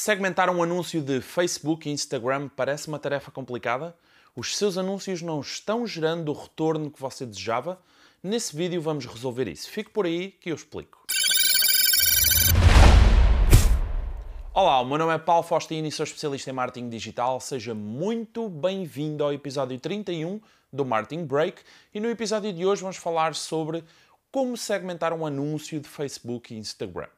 Segmentar um anúncio de Facebook e Instagram parece uma tarefa complicada? Os seus anúncios não estão gerando o retorno que você desejava? Nesse vídeo vamos resolver isso. Fique por aí que eu explico. Olá, o meu nome é Paulo Faustino e sou especialista em marketing digital. Seja muito bem-vindo ao episódio 31 do Marketing Break. E no episódio de hoje vamos falar sobre como segmentar um anúncio de Facebook e Instagram.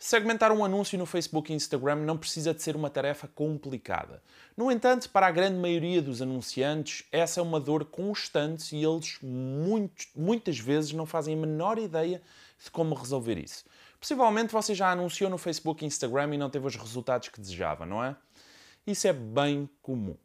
Segmentar um anúncio no Facebook e Instagram não precisa de ser uma tarefa complicada. No entanto, para a grande maioria dos anunciantes, essa é uma dor constante e eles muito, muitas vezes não fazem a menor ideia de como resolver isso. Possivelmente você já anunciou no Facebook e Instagram e não teve os resultados que desejava, não é? Isso é bem comum.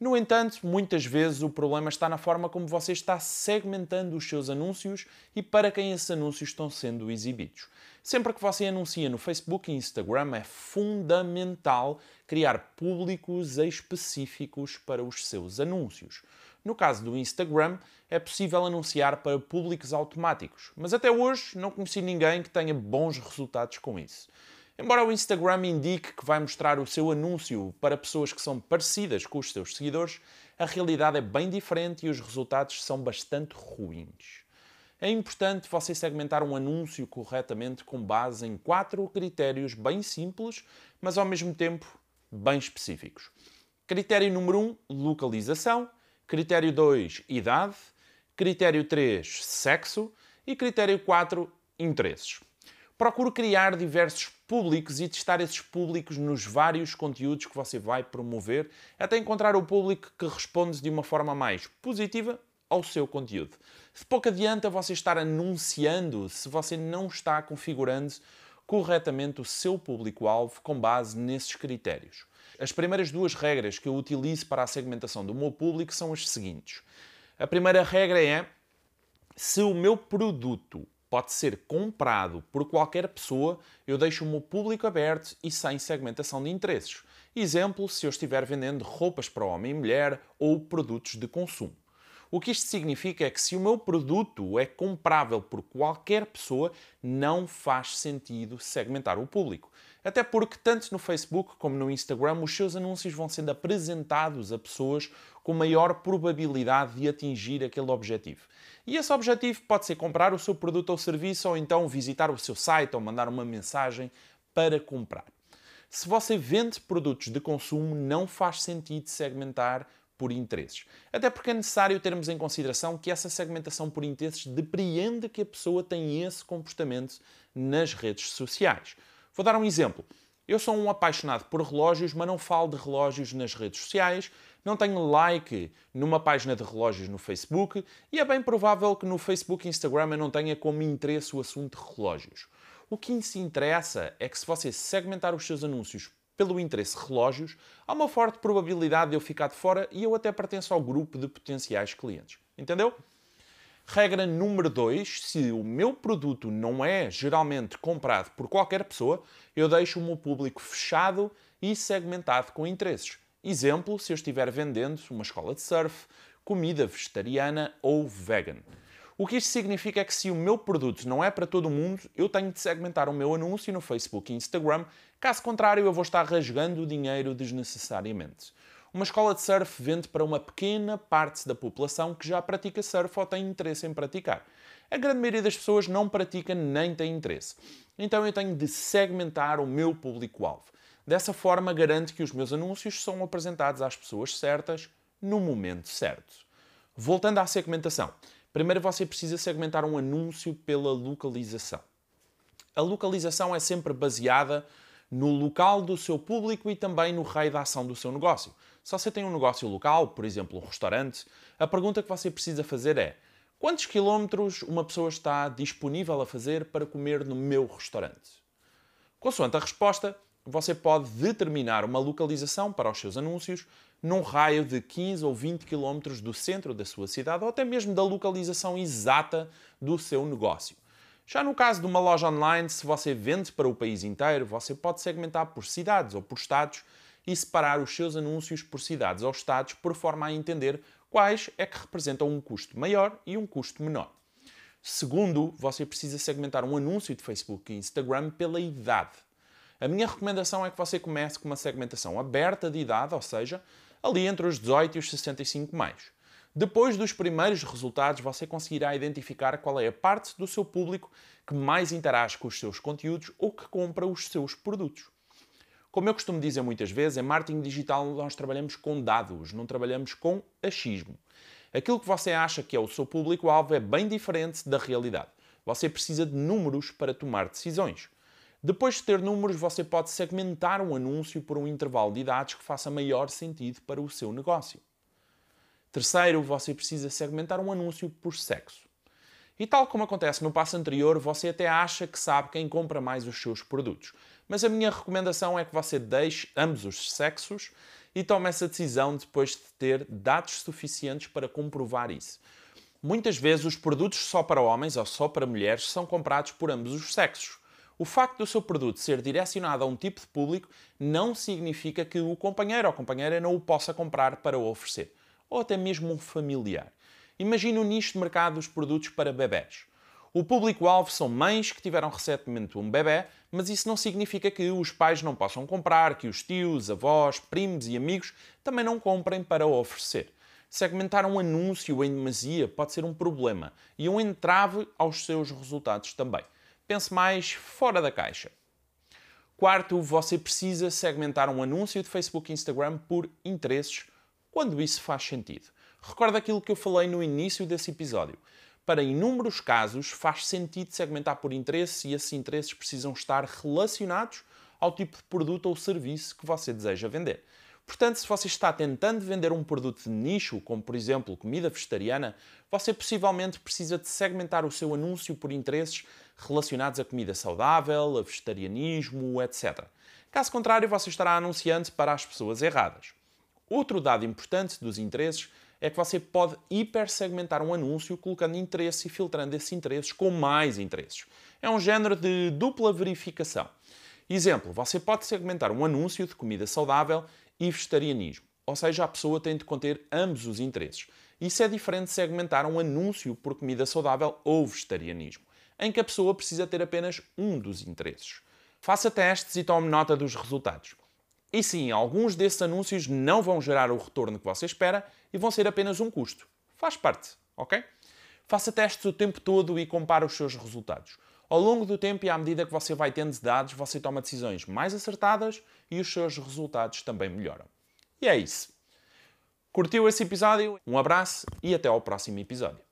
No entanto, muitas vezes o problema está na forma como você está segmentando os seus anúncios e para quem esses anúncios estão sendo exibidos. Sempre que você anuncia no Facebook e Instagram, é fundamental criar públicos específicos para os seus anúncios. No caso do Instagram, é possível anunciar para públicos automáticos, mas até hoje não conheci ninguém que tenha bons resultados com isso. Embora o Instagram indique que vai mostrar o seu anúncio para pessoas que são parecidas com os seus seguidores, a realidade é bem diferente e os resultados são bastante ruins. É importante você segmentar um anúncio corretamente com base em quatro critérios bem simples, mas ao mesmo tempo bem específicos. Critério número 1, um, localização. Critério 2, idade. Critério 3, sexo. E critério 4, interesses. Procure criar diversos públicos e testar esses públicos nos vários conteúdos que você vai promover, até encontrar o público que responde de uma forma mais positiva ao seu conteúdo. De pouco adianta você estar anunciando se você não está configurando corretamente o seu público-alvo com base nesses critérios. As primeiras duas regras que eu utilizo para a segmentação do meu público são as seguintes. A primeira regra é: se o meu produto pode ser comprado por qualquer pessoa, eu deixo o meu público aberto e sem segmentação de interesses. Exemplo, se eu estiver vendendo roupas para homem e mulher ou produtos de consumo. O que isto significa é que se o meu produto é comprável por qualquer pessoa, não faz sentido segmentar o público. Até porque, tanto no Facebook como no Instagram, os seus anúncios vão sendo apresentados a pessoas com maior probabilidade de atingir aquele objetivo. E esse objetivo pode ser comprar o seu produto ou serviço, ou então visitar o seu site ou mandar uma mensagem para comprar. Se você vende produtos de consumo, não faz sentido segmentar por interesses. Até porque é necessário termos em consideração que essa segmentação por interesses depreende que a pessoa tem esse comportamento nas redes sociais. Vou dar um exemplo. Eu sou um apaixonado por relógios, mas não falo de relógios nas redes sociais, não tenho like numa página de relógios no Facebook e é bem provável que no Facebook e Instagram eu não tenha como interesse o assunto de relógios. O que se interessa é que se você segmentar os seus anúncios pelo interesse relógios, há uma forte probabilidade de eu ficar de fora e eu até pertenço ao grupo de potenciais clientes. Entendeu? Regra número 2: se o meu produto não é geralmente comprado por qualquer pessoa, eu deixo o meu público fechado e segmentado com interesses. Exemplo, se eu estiver vendendo uma escola de surf, comida vegetariana ou vegan. O que isto significa é que se o meu produto não é para todo mundo, eu tenho de segmentar o meu anúncio no Facebook e Instagram, caso contrário eu vou estar rasgando o dinheiro desnecessariamente. Uma escola de surf vende para uma pequena parte da população que já pratica surf ou tem interesse em praticar. A grande maioria das pessoas não pratica nem tem interesse. Então eu tenho de segmentar o meu público-alvo. Dessa forma, garanto que os meus anúncios são apresentados às pessoas certas no momento certo. Voltando à segmentação. Primeiro você precisa segmentar um anúncio pela localização. A localização é sempre baseada no local do seu público e também no raio da ação do seu negócio. Se você tem um negócio local, por exemplo, um restaurante, a pergunta que você precisa fazer é: quantos quilómetros uma pessoa está disponível a fazer para comer no meu restaurante? Consoante a resposta, você pode determinar uma localização para os seus anúncios num raio de 15 ou 20 km do centro da sua cidade ou até mesmo da localização exata do seu negócio. Já no caso de uma loja online, se você vende para o país inteiro, você pode segmentar por cidades ou por estados e separar os seus anúncios por cidades ou estados por forma a entender quais é que representam um custo maior e um custo menor. Segundo, você precisa segmentar um anúncio de Facebook e Instagram pela idade. A minha recomendação é que você comece com uma segmentação aberta de idade, ou seja, ali entre os 18 e os 65 mais. Depois dos primeiros resultados, você conseguirá identificar qual é a parte do seu público que mais interage com os seus conteúdos ou que compra os seus produtos. Como eu costumo dizer muitas vezes, em marketing digital nós trabalhamos com dados, não trabalhamos com achismo. Aquilo que você acha que é o seu público-alvo é bem diferente da realidade. Você precisa de números para tomar decisões. Depois de ter números, você pode segmentar um anúncio por um intervalo de idades que faça maior sentido para o seu negócio. Terceiro, você precisa segmentar um anúncio por sexo. E tal como acontece no passo anterior, você até acha que sabe quem compra mais os seus produtos. Mas a minha recomendação é que você deixe ambos os sexos e tome essa decisão depois de ter dados suficientes para comprovar isso. Muitas vezes os produtos só para homens ou só para mulheres são comprados por ambos os sexos. O facto do seu produto ser direcionado a um tipo de público não significa que o companheiro ou companheira não o possa comprar para o oferecer ou até mesmo um familiar. Imagine o nicho de mercado dos produtos para bebés. O público-alvo são mães que tiveram recentemente um bebê, mas isso não significa que os pais não possam comprar, que os tios, avós, primos e amigos também não comprem para oferecer. Segmentar um anúncio em demasia pode ser um problema e um entrave aos seus resultados também. Pense mais fora da caixa. Quarto, você precisa segmentar um anúncio de Facebook e Instagram por interesses quando isso faz sentido. Recorda aquilo que eu falei no início desse episódio. Para inúmeros casos, faz sentido segmentar por interesse e esses interesses precisam estar relacionados ao tipo de produto ou serviço que você deseja vender. Portanto, se você está tentando vender um produto de nicho, como por exemplo comida vegetariana, você possivelmente precisa de segmentar o seu anúncio por interesses relacionados a comida saudável, a vegetarianismo, etc. Caso contrário, você estará anunciando para as pessoas erradas. Outro dado importante dos interesses é que você pode hipersegmentar um anúncio colocando interesse e filtrando esses interesses com mais interesses. É um género de dupla verificação. Exemplo, você pode segmentar um anúncio de comida saudável e vegetarianismo, ou seja, a pessoa tem de conter ambos os interesses. Isso é diferente de segmentar um anúncio por comida saudável ou vegetarianismo, em que a pessoa precisa ter apenas um dos interesses. Faça testes e tome nota dos resultados. E sim, alguns desses anúncios não vão gerar o retorno que você espera e vão ser apenas um custo. Faz parte, ok? Faça testes o tempo todo e compare os seus resultados. Ao longo do tempo e à medida que você vai tendo dados, você toma decisões mais acertadas e os seus resultados também melhoram. E é isso. Curtiu esse episódio? Um abraço e até ao próximo episódio.